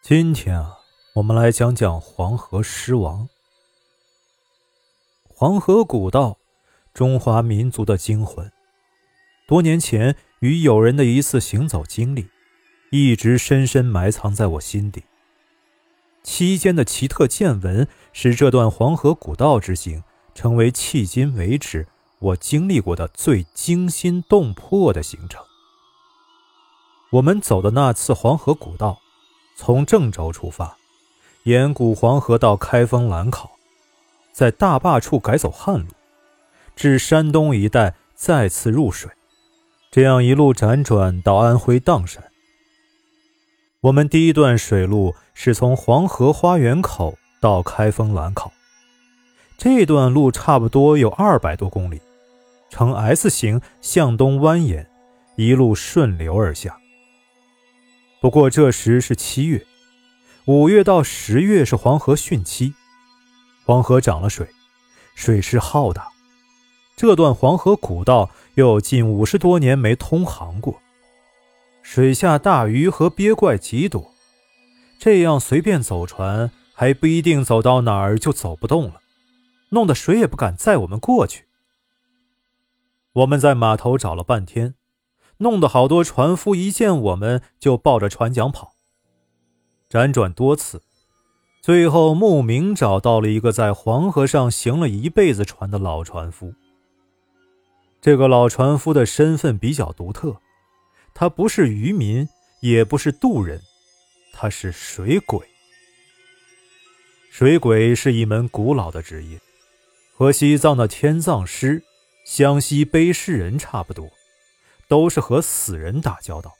今天啊，我们来讲讲黄河狮王。黄河古道，中华民族的精魂。多年前与友人的一次行走经历，一直深深埋藏在我心底。期间的奇特见闻，使这段黄河古道之行成为迄今为止我经历过的最惊心动魄的行程。我们走的那次黄河古道，从郑州出发，沿古黄河到开封兰考，在大坝处改走旱路，至山东一带再次入水，这样一路辗转到安徽砀山。我们第一段水路是从黄河花园口到开封兰考，这段路差不多有二百多公里，呈 S 型向东蜿蜒，一路顺流而下。不过这时是七月，五月到十月是黄河汛期，黄河涨了水，水势浩大。这段黄河古道又有近五十多年没通航过，水下大鱼和鳖怪极多，这样随便走船还不一定走到哪儿就走不动了，弄得谁也不敢载我们过去。我们在码头找了半天。弄得好多船夫一见我们就抱着船桨跑。辗转多次，最后慕名找到了一个在黄河上行了一辈子船的老船夫。这个老船夫的身份比较独特，他不是渔民，也不是渡人，他是水鬼。水鬼是一门古老的职业，和西藏的天葬师、湘西背尸人差不多。都是和死人打交道，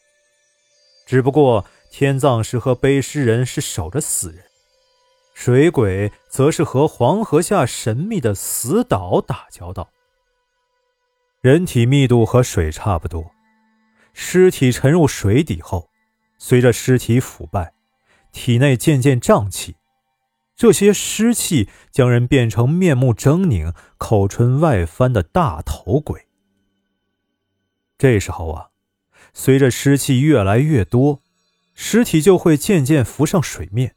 只不过天葬师和背尸人是守着死人，水鬼则是和黄河下神秘的死岛打交道。人体密度和水差不多，尸体沉入水底后，随着尸体腐败，体内渐渐胀气，这些湿气将人变成面目狰狞、口唇外翻的大头鬼。这时候啊，随着湿气越来越多，尸体就会渐渐浮上水面。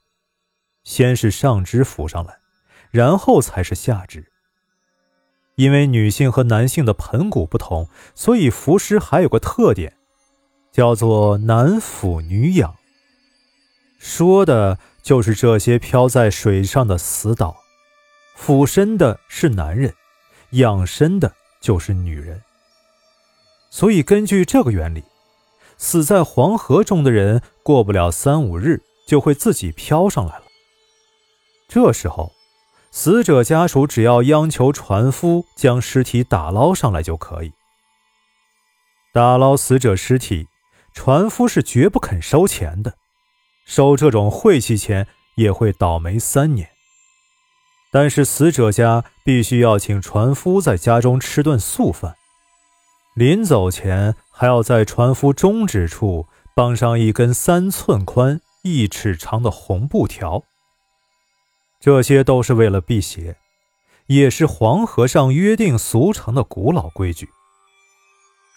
先是上肢浮上来，然后才是下肢。因为女性和男性的盆骨不同，所以浮尸还有个特点，叫做男俯女仰。说的就是这些漂在水上的死岛，俯身的是男人，仰身的就是女人。所以，根据这个原理，死在黄河中的人过不了三五日就会自己飘上来了。这时候，死者家属只要央求船夫将尸体打捞上来就可以。打捞死者尸体，船夫是绝不肯收钱的，收这种晦气钱也会倒霉三年。但是死者家必须要请船夫在家中吃顿素饭。临走前，还要在船夫中指处绑上一根三寸宽、一尺长的红布条。这些都是为了辟邪，也是黄河上约定俗成的古老规矩。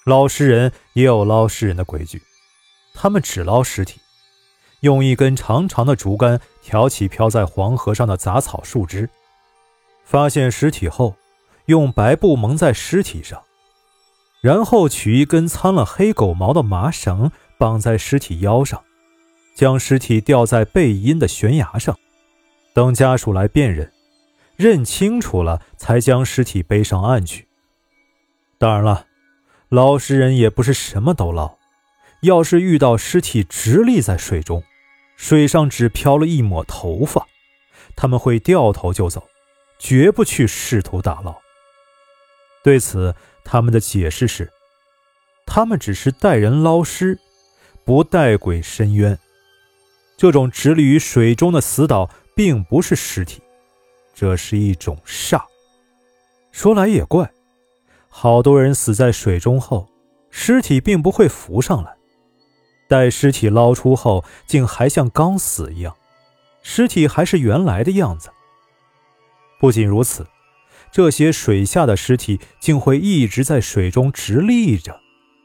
捞尸人也有捞尸人的规矩，他们只捞尸体，用一根长长的竹竿挑起飘在黄河上的杂草树枝，发现尸体后，用白布蒙在尸体上。然后取一根掺了黑狗毛的麻绳绑在尸体腰上，将尸体吊在背阴的悬崖上，等家属来辨认，认清楚了才将尸体背上岸去。当然了，捞尸人也不是什么都捞，要是遇到尸体直立在水中，水上只飘了一抹头发，他们会掉头就走，绝不去试图打捞。对此。他们的解释是，他们只是带人捞尸，不带鬼伸冤。这种直立于水中的死岛，并不是尸体，这是一种煞。说来也怪，好多人死在水中后，尸体并不会浮上来，待尸体捞出后，竟还像刚死一样，尸体还是原来的样子。不仅如此。这些水下的尸体竟会一直在水中直立着，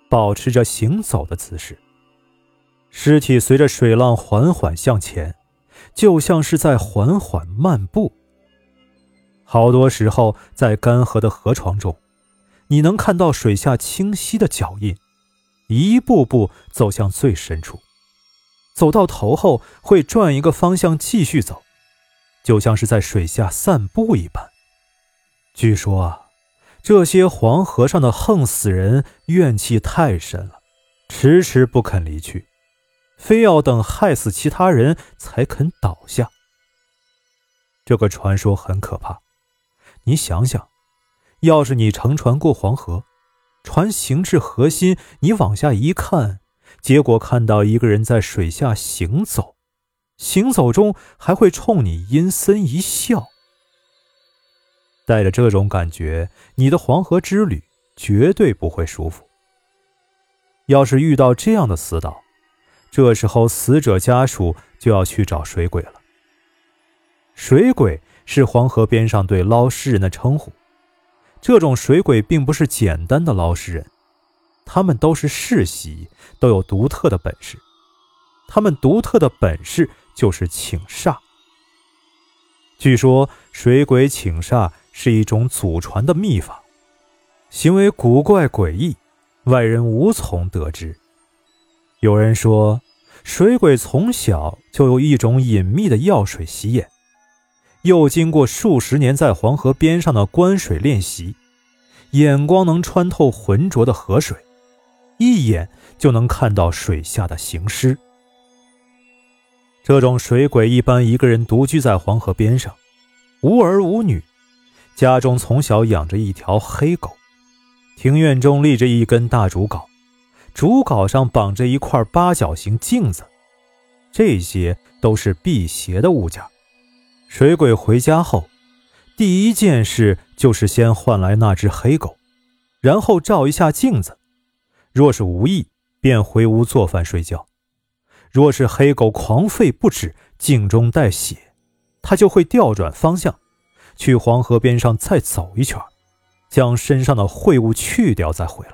保持着行走的姿势。尸体随着水浪缓缓向前，就像是在缓缓漫步。好多时候，在干涸的河床中，你能看到水下清晰的脚印，一步步走向最深处，走到头后会转一个方向继续走，就像是在水下散步一般。据说啊，这些黄河上的横死人怨气太深了，迟迟不肯离去。非要等害死其他人才肯倒下。这个传说很可怕。你想想，要是你乘船过黄河，船行至河心，你往下一看，结果看到一个人在水下行走，行走中还会冲你阴森一笑。带着这种感觉，你的黄河之旅绝对不会舒服。要是遇到这样的死岛，这时候，死者家属就要去找水鬼了。水鬼是黄河边上对捞尸人的称呼。这种水鬼并不是简单的捞尸人，他们都是世袭，都有独特的本事。他们独特的本事就是请煞。据说，水鬼请煞是一种祖传的秘法，行为古怪诡异，外人无从得知。有人说，水鬼从小就有一种隐秘的药水洗眼，又经过数十年在黄河边上的观水练习，眼光能穿透浑浊的河水，一眼就能看到水下的行尸。这种水鬼一般一个人独居在黄河边上，无儿无女，家中从小养着一条黑狗，庭院中立着一根大竹篙。竹篙上绑着一块八角形镜子，这些都是辟邪的物件。水鬼回家后，第一件事就是先换来那只黑狗，然后照一下镜子。若是无意，便回屋做饭睡觉；若是黑狗狂吠不止，镜中带血，他就会调转方向，去黄河边上再走一圈，将身上的秽物去掉，再回来。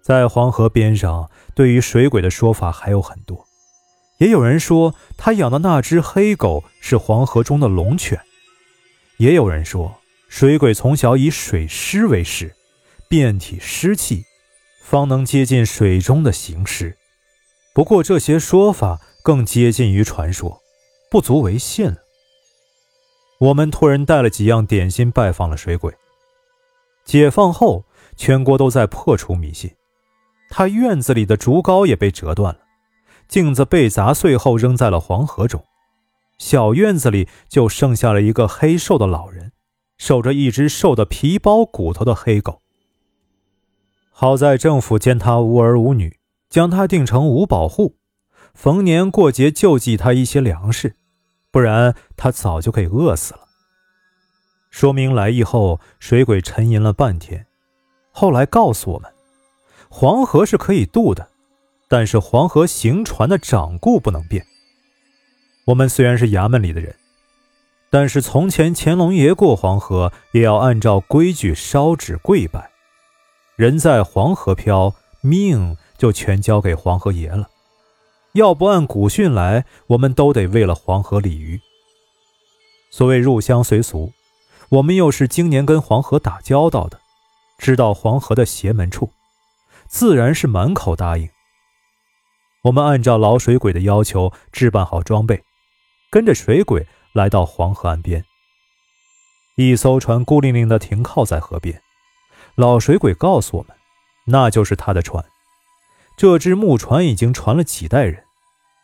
在黄河边上，对于水鬼的说法还有很多。也有人说他养的那只黑狗是黄河中的龙犬，也有人说水鬼从小以水尸为食，遍体湿气，方能接近水中的行尸。不过这些说法更接近于传说，不足为信。我们托人带了几样点心拜访了水鬼。解放后，全国都在破除迷信。他院子里的竹篙也被折断了，镜子被砸碎后扔在了黄河中，小院子里就剩下了一个黑瘦的老人，守着一只瘦的皮包骨头的黑狗。好在政府见他无儿无女，将他定成五保户，逢年过节救济他一些粮食，不然他早就给饿死了。说明来意后，水鬼沉吟了半天，后来告诉我们。黄河是可以渡的，但是黄河行船的掌故不能变。我们虽然是衙门里的人，但是从前乾隆爷过黄河也要按照规矩烧纸跪拜。人在黄河漂，命就全交给黄河爷了。要不按古训来，我们都得为了黄河鲤鱼。所谓入乡随俗，我们又是经年跟黄河打交道的，知道黄河的邪门处。自然是满口答应。我们按照老水鬼的要求置办好装备，跟着水鬼来到黄河岸边。一艘船孤零零地停靠在河边，老水鬼告诉我们，那就是他的船。这只木船已经传了几代人，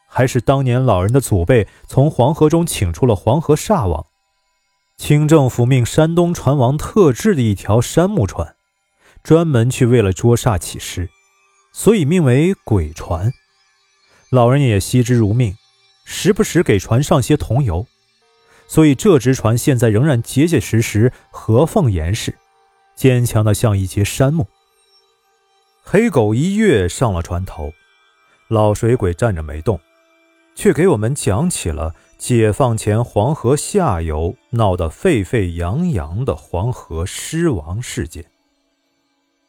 还是当年老人的祖辈从黄河中请出了黄河煞王，清政府命山东船王特制的一条杉木船。专门去为了捉煞起尸，所以命为鬼船。老人也惜之如命，时不时给船上些桐油，所以这只船现在仍然结结实实、合缝严实，坚强的像一截杉木。黑狗一跃上了船头，老水鬼站着没动，却给我们讲起了解放前黄河下游闹得沸沸扬扬的黄河尸王事件。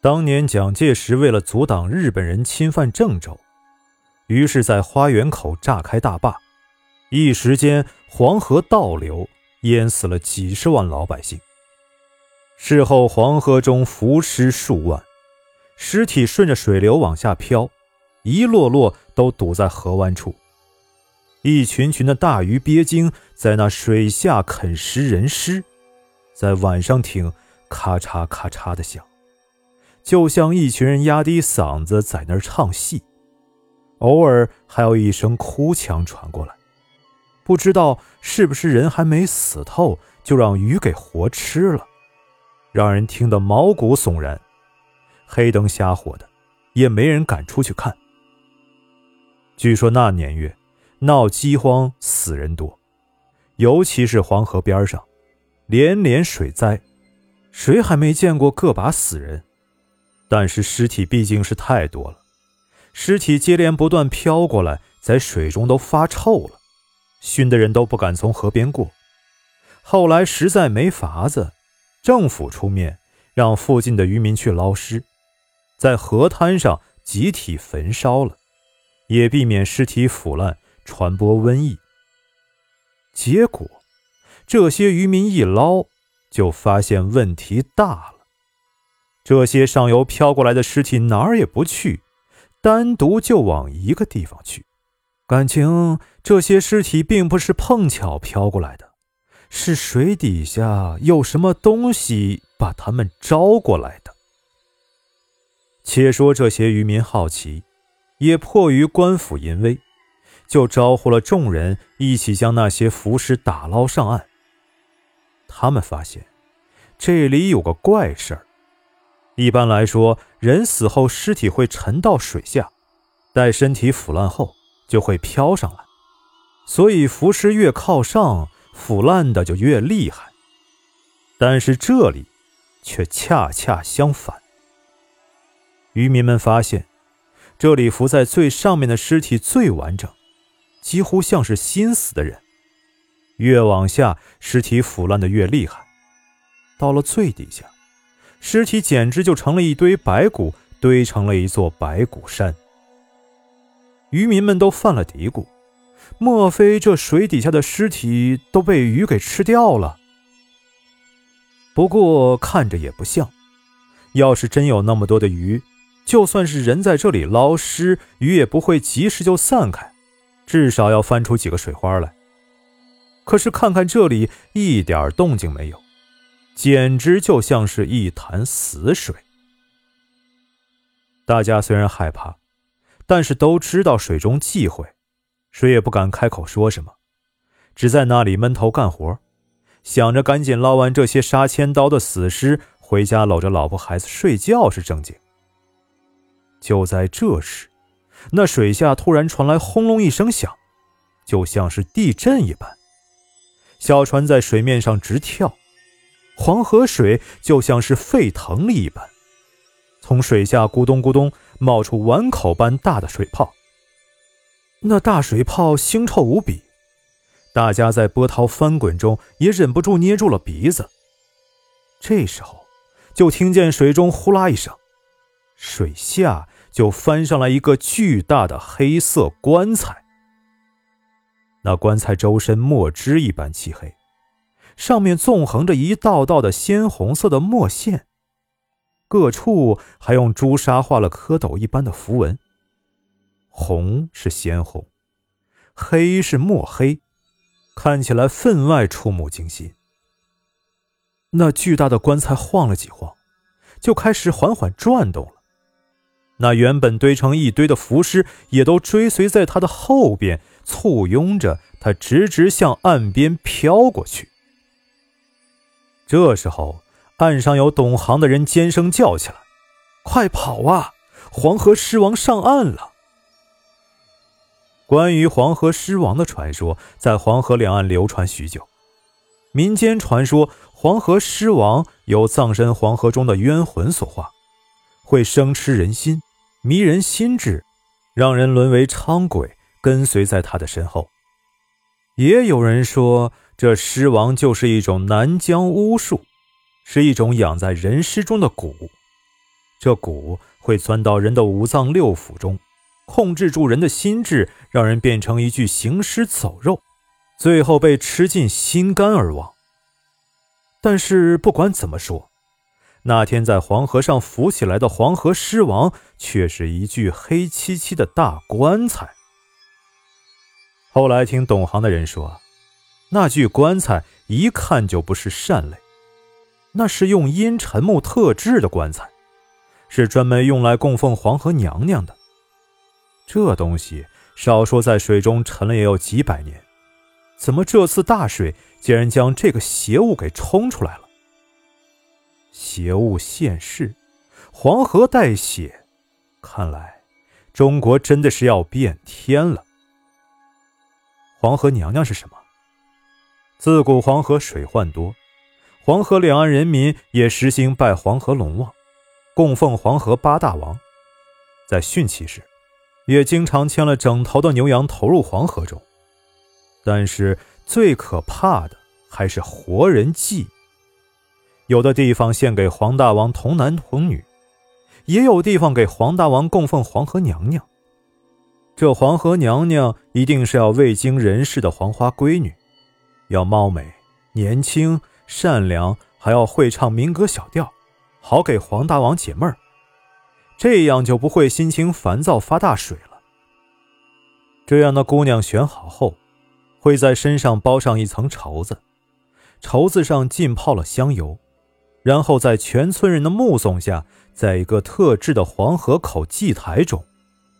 当年蒋介石为了阻挡日本人侵犯郑州，于是，在花园口炸开大坝，一时间黄河倒流，淹死了几十万老百姓。事后，黄河中浮尸数万，尸体顺着水流往下漂，一落落都堵在河湾处。一群群的大鱼鳖精在那水下啃食人尸，在晚上听咔嚓咔嚓的响，就像一群人压低嗓子在那儿唱戏。偶尔还有一声哭腔传过来，不知道是不是人还没死透，就让鱼给活吃了，让人听得毛骨悚然。黑灯瞎火的，也没人敢出去看。据说那年月。闹饥荒，死人多，尤其是黄河边上，连连水灾，谁还没见过个把死人？但是尸体毕竟是太多了，尸体接连不断飘过来，在水中都发臭了，熏的人都不敢从河边过。后来实在没法子，政府出面让附近的渔民去捞尸，在河滩上集体焚烧了，也避免尸体腐烂。传播瘟疫，结果这些渔民一捞，就发现问题大了。这些上游飘过来的尸体哪儿也不去，单独就往一个地方去。感情这些尸体并不是碰巧飘过来的，是水底下有什么东西把他们招过来的。且说这些渔民好奇，也迫于官府淫威。就招呼了众人一起将那些浮尸打捞上岸。他们发现这里有个怪事儿。一般来说，人死后尸体会沉到水下，待身体腐烂后就会飘上来，所以浮尸越靠上，腐烂的就越厉害。但是这里却恰恰相反。渔民们发现，这里浮在最上面的尸体最完整。几乎像是新死的人，越往下，尸体腐烂的越厉害。到了最底下，尸体简直就成了一堆白骨，堆成了一座白骨山。渔民们都犯了嘀咕：莫非这水底下的尸体都被鱼给吃掉了？不过看着也不像。要是真有那么多的鱼，就算是人在这里捞尸，鱼也不会及时就散开。至少要翻出几个水花来。可是看看这里，一点动静没有，简直就像是一潭死水。大家虽然害怕，但是都知道水中忌讳，谁也不敢开口说什么，只在那里闷头干活，想着赶紧捞完这些杀千刀的死尸，回家搂着老婆孩子睡觉是正经。就在这时。那水下突然传来轰隆一声响，就像是地震一般。小船在水面上直跳，黄河水就像是沸腾了一般，从水下咕咚咕咚冒出碗口般大的水泡。那大水泡腥臭无比，大家在波涛翻滚中也忍不住捏住了鼻子。这时候，就听见水中呼啦一声，水下。就翻上来一个巨大的黑色棺材，那棺材周身墨汁一般漆黑，上面纵横着一道道的鲜红色的墨线，各处还用朱砂画了蝌蚪一般的符文。红是鲜红，黑是墨黑，看起来分外触目惊心。那巨大的棺材晃了几晃，就开始缓缓转动了。那原本堆成一堆的浮尸也都追随在他的后边，簇拥着他，直直向岸边飘过去。这时候，岸上有懂行的人尖声叫起来：“快跑啊！黄河狮王上岸了！”关于黄河狮王的传说在黄河两岸流传许久。民间传说，黄河狮王由葬身黄河中的冤魂所化，会生吃人心。迷人心智，让人沦为伥鬼，跟随在他的身后。也有人说，这尸王就是一种南疆巫术，是一种养在人尸中的蛊。这蛊会钻到人的五脏六腑中，控制住人的心智，让人变成一具行尸走肉，最后被吃尽心肝而亡。但是不管怎么说，那天在黄河上浮起来的黄河狮王，却是一具黑漆漆的大棺材。后来听懂行的人说，那具棺材一看就不是善类，那是用阴沉木特制的棺材，是专门用来供奉黄河娘娘的。这东西少说在水中沉了也有几百年，怎么这次大水竟然将这个邪物给冲出来了？邪物现世，黄河带血，看来中国真的是要变天了。黄河娘娘是什么？自古黄河水患多，黄河两岸人民也实行拜黄河龙王，供奉黄河八大王。在汛期时，也经常牵了整头的牛羊投入黄河中。但是最可怕的还是活人祭。有的地方献给黄大王童男童女，也有地方给黄大王供奉黄河娘娘。这黄河娘娘一定是要未经人事的黄花闺女，要貌美、年轻、善良，还要会唱民歌小调，好给黄大王解闷儿。这样就不会心情烦躁发大水了。这样的姑娘选好后，会在身上包上一层绸子，绸子上浸泡了香油，然后在全村人的目送下，在一个特制的黄河口祭台中。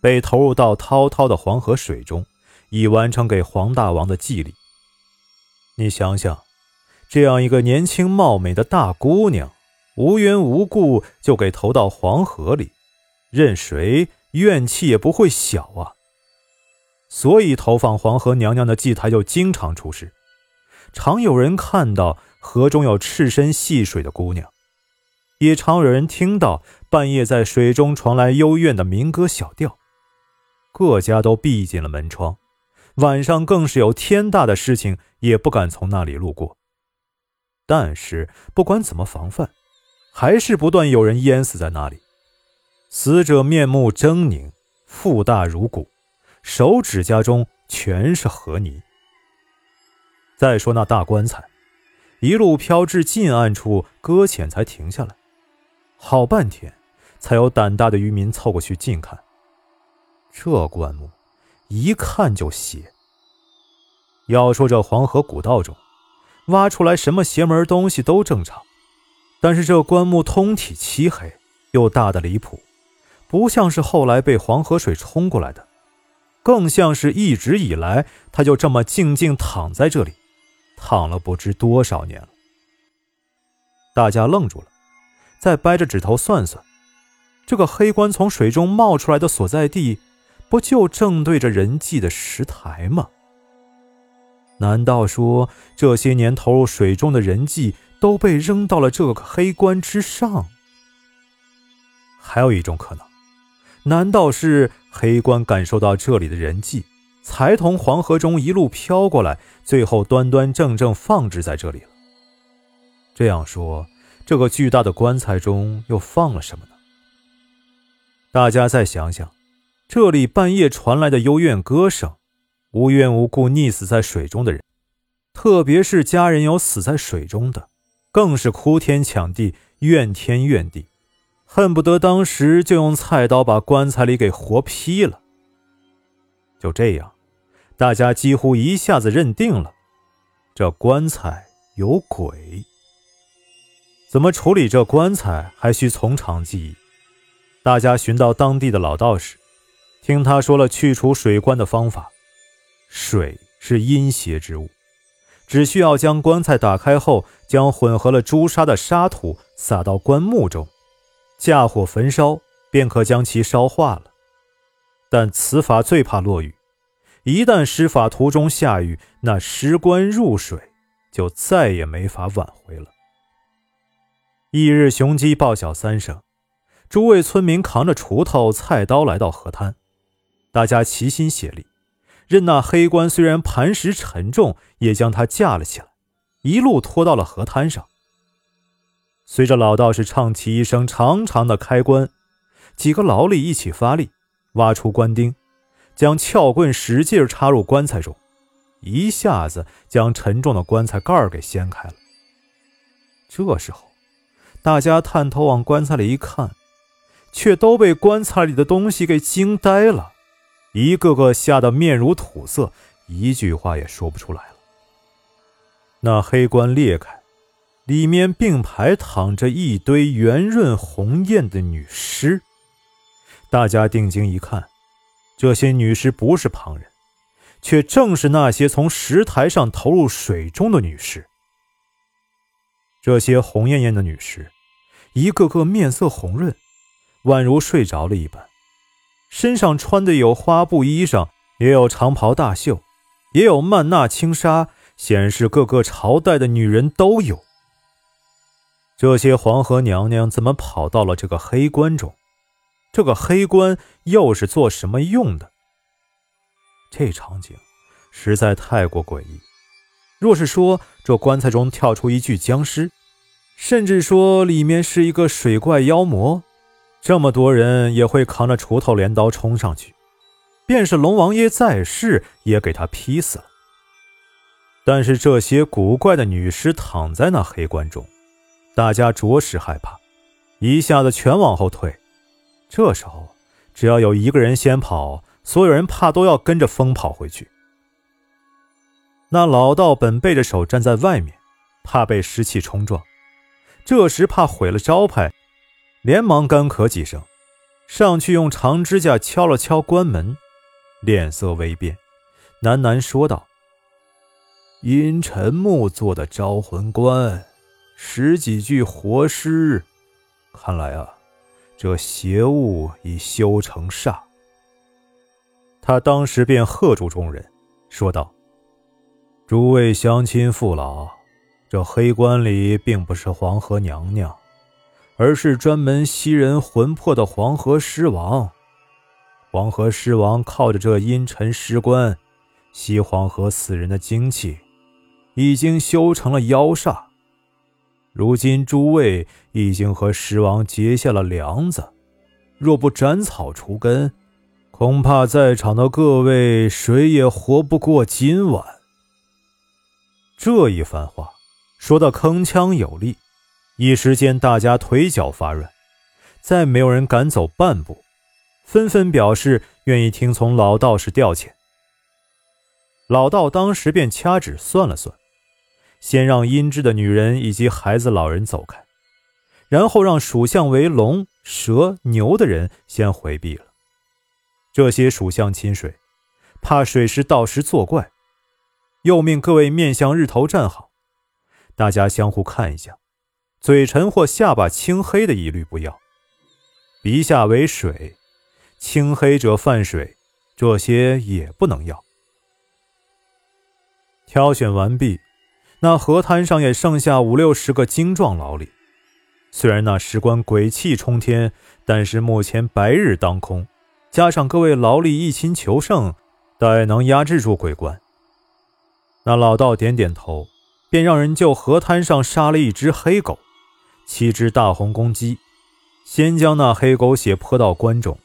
被投入到滔滔的黄河水中，以完成给黄大王的祭礼。你想想，这样一个年轻貌美的大姑娘，无缘无故就给投到黄河里，任谁怨气也不会小啊。所以投放黄河娘娘的祭台就经常出事，常有人看到河中有赤身戏水的姑娘，也常有人听到半夜在水中传来幽怨的民歌小调。各家都闭紧了门窗，晚上更是有天大的事情也不敢从那里路过。但是不管怎么防范，还是不断有人淹死在那里。死者面目狰狞，腹大如鼓，手指甲中全是河泥。再说那大棺材，一路飘至近岸处搁浅才停下来，好半天才有胆大的渔民凑过去近看。这棺木一看就邪。要说这黄河古道中挖出来什么邪门东西都正常，但是这棺木通体漆黑，又大的离谱，不像是后来被黄河水冲过来的，更像是一直以来他就这么静静躺在这里，躺了不知多少年了。大家愣住了，再掰着指头算算，这个黑棺从水中冒出来的所在地。不就正对着人祭的石台吗？难道说这些年投入水中的人祭都被扔到了这个黑棺之上？还有一种可能，难道是黑棺感受到这里的人祭，才从黄河中一路飘过来，最后端端正正放置在这里了？这样说，这个巨大的棺材中又放了什么呢？大家再想想。这里半夜传来的幽怨歌声，无缘无故溺死在水中的人，特别是家人有死在水中的，更是哭天抢地，怨天怨地，恨不得当时就用菜刀把棺材里给活劈了。就这样，大家几乎一下子认定了，这棺材有鬼。怎么处理这棺材，还需从长计议。大家寻到当地的老道士。听他说了去除水棺的方法，水是阴邪之物，只需要将棺材打开后，将混合了朱砂的沙土撒到棺木中，架火焚烧，便可将其烧化了。但此法最怕落雨，一旦施法途中下雨，那尸棺入水，就再也没法挽回了。翌日，雄鸡报晓三声，诸位村民扛着锄头、菜刀来到河滩。大家齐心协力，任那黑棺虽然磐石沉重，也将它架了起来，一路拖到了河滩上。随着老道士唱起一声长长的开棺，几个劳力一起发力，挖出棺钉，将撬棍使劲插入棺材中，一下子将沉重的棺材盖给掀开了。这时候，大家探头往棺材里一看，却都被棺材里的东西给惊呆了，一个个吓得面如土色，一句话也说不出来了。那黑棺裂开，里面并排躺着一堆圆润红艳的女尸。大家定睛一看，这些女尸不是旁人，却正是那些从石台上投入水中的女尸。这些红艳艳的女尸，一个个面色红润，宛如睡着了一般。身上穿的有花布衣裳，也有长袍大袖，也有曼娜轻纱，显示各个朝代的女人都有。这些黄河娘娘怎么跑到了这个黑棺中？这个黑棺又是做什么用的？这场景实在太过诡异。若是说这棺材中跳出一具僵尸，甚至说里面是一个水怪妖魔，这么多人也会扛着锄头镰刀冲上去，便是龙王爷在世也给他劈死了。但是这些古怪的女尸躺在那黑棺中，大家着实害怕，一下子全往后退。这时候，只要有一个人先跑，所有人怕都要跟着疯跑回去。那老道本背着手站在外面，怕被湿气冲撞。这时怕毁了招牌，连忙干咳几声，上去用长指甲敲了敲关门，脸色微变，喃喃说道：“阴沉木做的招魂棺，十几具活尸，看来啊，这邪物已修成煞。”他当时便喝住众人，说道。诸位乡亲父老，这黑棺里并不是黄河娘娘，而是专门吸人魂魄的黄河尸王。黄河尸王靠着这阴沉尸棺吸黄河死人的精气，已经修成了妖煞。如今诸位已经和尸王结下了梁子，若不斩草除根，恐怕在场的各位谁也活不过今晚。这一番话说的铿锵有力，一时间大家腿脚发软，再没有人敢走半步，纷纷表示愿意听从老道士调遣。老道当时便掐指算了算，先让阴质的女人以及孩子、老人走开，然后让属相为龙、蛇、牛的人先回避了。这些属相亲水，怕水师到时作怪。又命各位面向日头站好，大家相互看一下，嘴唇或下巴青黑的一律不要。鼻下为水，青黑者犯水，这些也不能要。挑选完毕，那河滩上也剩下五六十个精壮劳力。虽然那石棺鬼气冲天，但是目前白日当空，加上各位劳力一心求胜，大概能压制住鬼棺。那老道点点头，便让人就河滩上杀了一只黑狗，七只大红公鸡，先将那黑狗血泼到棺中，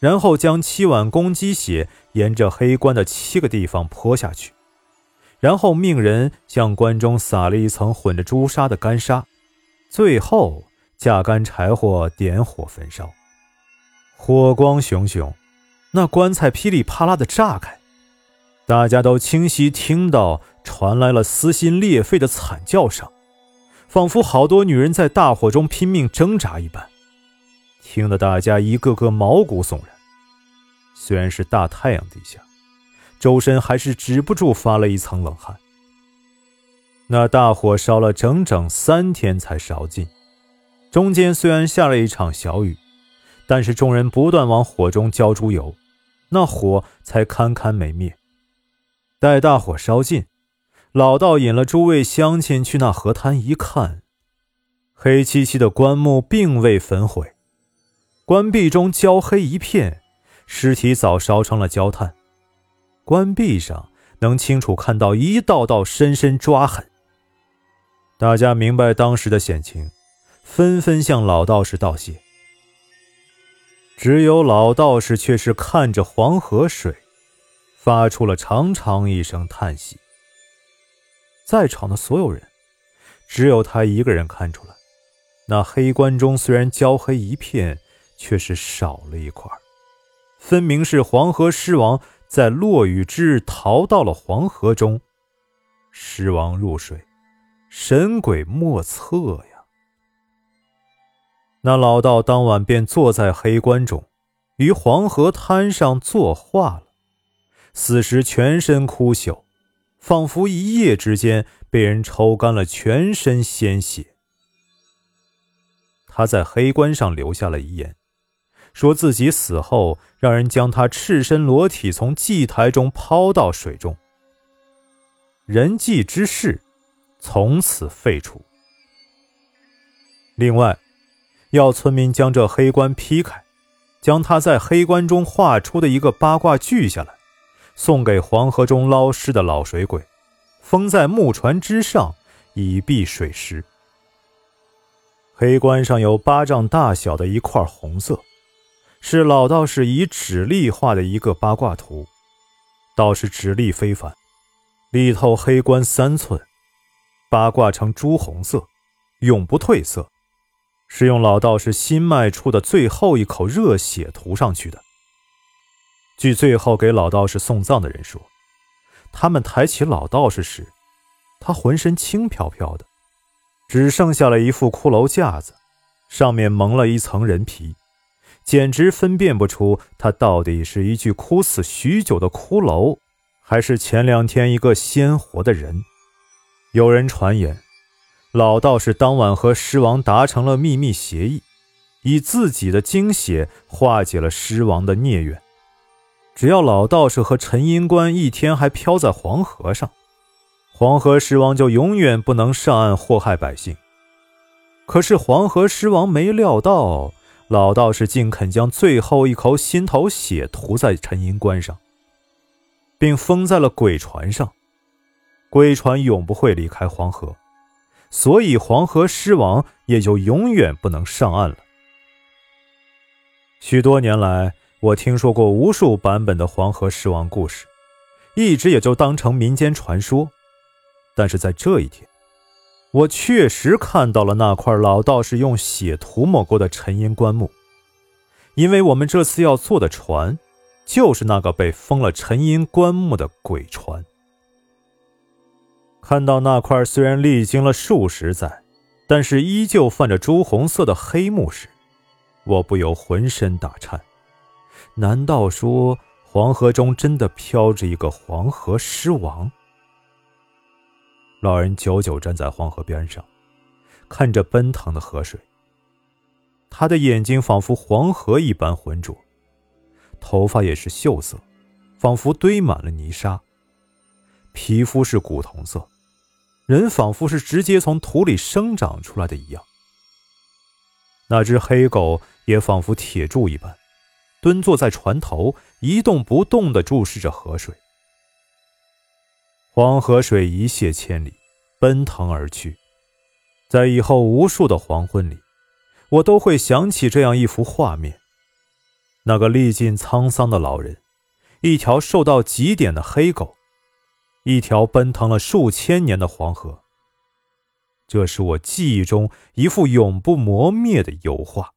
然后将七碗公鸡血沿着黑棺的七个地方泼下去，然后命人向棺中撒了一层混着朱砂的干沙，最后架干柴火点火焚烧，火光熊熊，那棺材噼里啪啦的炸开。大家都清晰听到传来了撕心裂肺的惨叫声，仿佛好多女人在大火中拼命挣扎一般，听得大家一个个毛骨悚然。虽然是大太阳底下，周身还是止不住发了一层冷汗。那大火烧了整整三天才烧尽，中间虽然下了一场小雨，但是众人不断往火中浇猪油，那火才堪堪没灭。待大火烧尽，老道引了诸位乡亲去那河滩一看，黑漆漆的棺木并未焚毁，棺壁中焦黑一片，尸体早烧成了焦炭，棺壁上能清楚看到一道道深深抓痕。大家明白当时的险情，纷纷向老道士道谢。只有老道士却是看着黄河水，发出了长长一声叹息。在场的所有人，只有他一个人看出来，那黑棺中虽然焦黑一片，却是少了一块，分明是黄河狮王在落雨之日逃到了黄河中。尸王入水，神鬼莫测呀！那老道当晚便坐在黑棺中，于黄河滩上作画了。死时全身枯朽，仿佛一夜之间被人抽干了全身鲜血。他在黑棺上留下了遗言，说自己死后让人将他赤身裸体从祭台中抛到水中。人祭之事，从此废除。另外，要村民将这黑棺劈开，将他在黑棺中画出的一个八卦锯下来，送给黄河中捞尸的老水鬼，封在木船之上，以避水湿。黑棺上有巴掌大小的一块红色，是老道士以指力画的一个八卦图，道士指力非凡。里头黑棺三寸，八卦呈朱红色，永不褪色，是用老道士新迈出的最后一口热血涂上去的。据最后给老道士送葬的人说，他们抬起老道士时，他浑身轻飘飘的，只剩下了一副骷髅架子，上面蒙了一层人皮，简直分辨不出他到底是一具枯死许久的骷髅。还是前两天一个鲜活的人。有人传言，老道士当晚和狮王达成了秘密协议，以自己的精血化解了狮王的孽缘。只要老道士和陈阴官一天还漂在黄河上，黄河狮王就永远不能上岸祸害百姓。可是黄河狮王没料到，老道士竟肯将最后一口心头血涂在陈银棺上。并封在了鬼船上，鬼船永不会离开黄河，所以黄河狮王也就永远不能上岸了。许多年来，我听说过无数版本的黄河狮王故事，一直也就当成民间传说。但是在这一天，我确实看到了那块老道士用血涂抹过的沉阴棺木，因为我们这次要坐的船。就是那个被封了沉阴棺木的鬼船。看到那块虽然历经了数十载，但是依旧泛着朱红色的黑幕时，我不由浑身打颤。难道说黄河中真的飘着一个黄河狮王？老人久久站在黄河边上，看着奔腾的河水，他的眼睛仿佛黄河一般浑浊。头发也是锈色，仿佛堆满了泥沙。皮肤是古铜色，人仿佛是直接从土里生长出来的一样。那只黑狗也仿佛铁柱一般，蹲坐在船头，一动不动地注视着河水。黄河水一泻千里，奔腾而去。在以后无数的黄昏里，我都会想起这样一幅画面。那个历尽沧桑的老人，一条瘦到极点的黑狗，一条奔腾了数千年的黄河。这是我记忆中一幅永不磨灭的油画。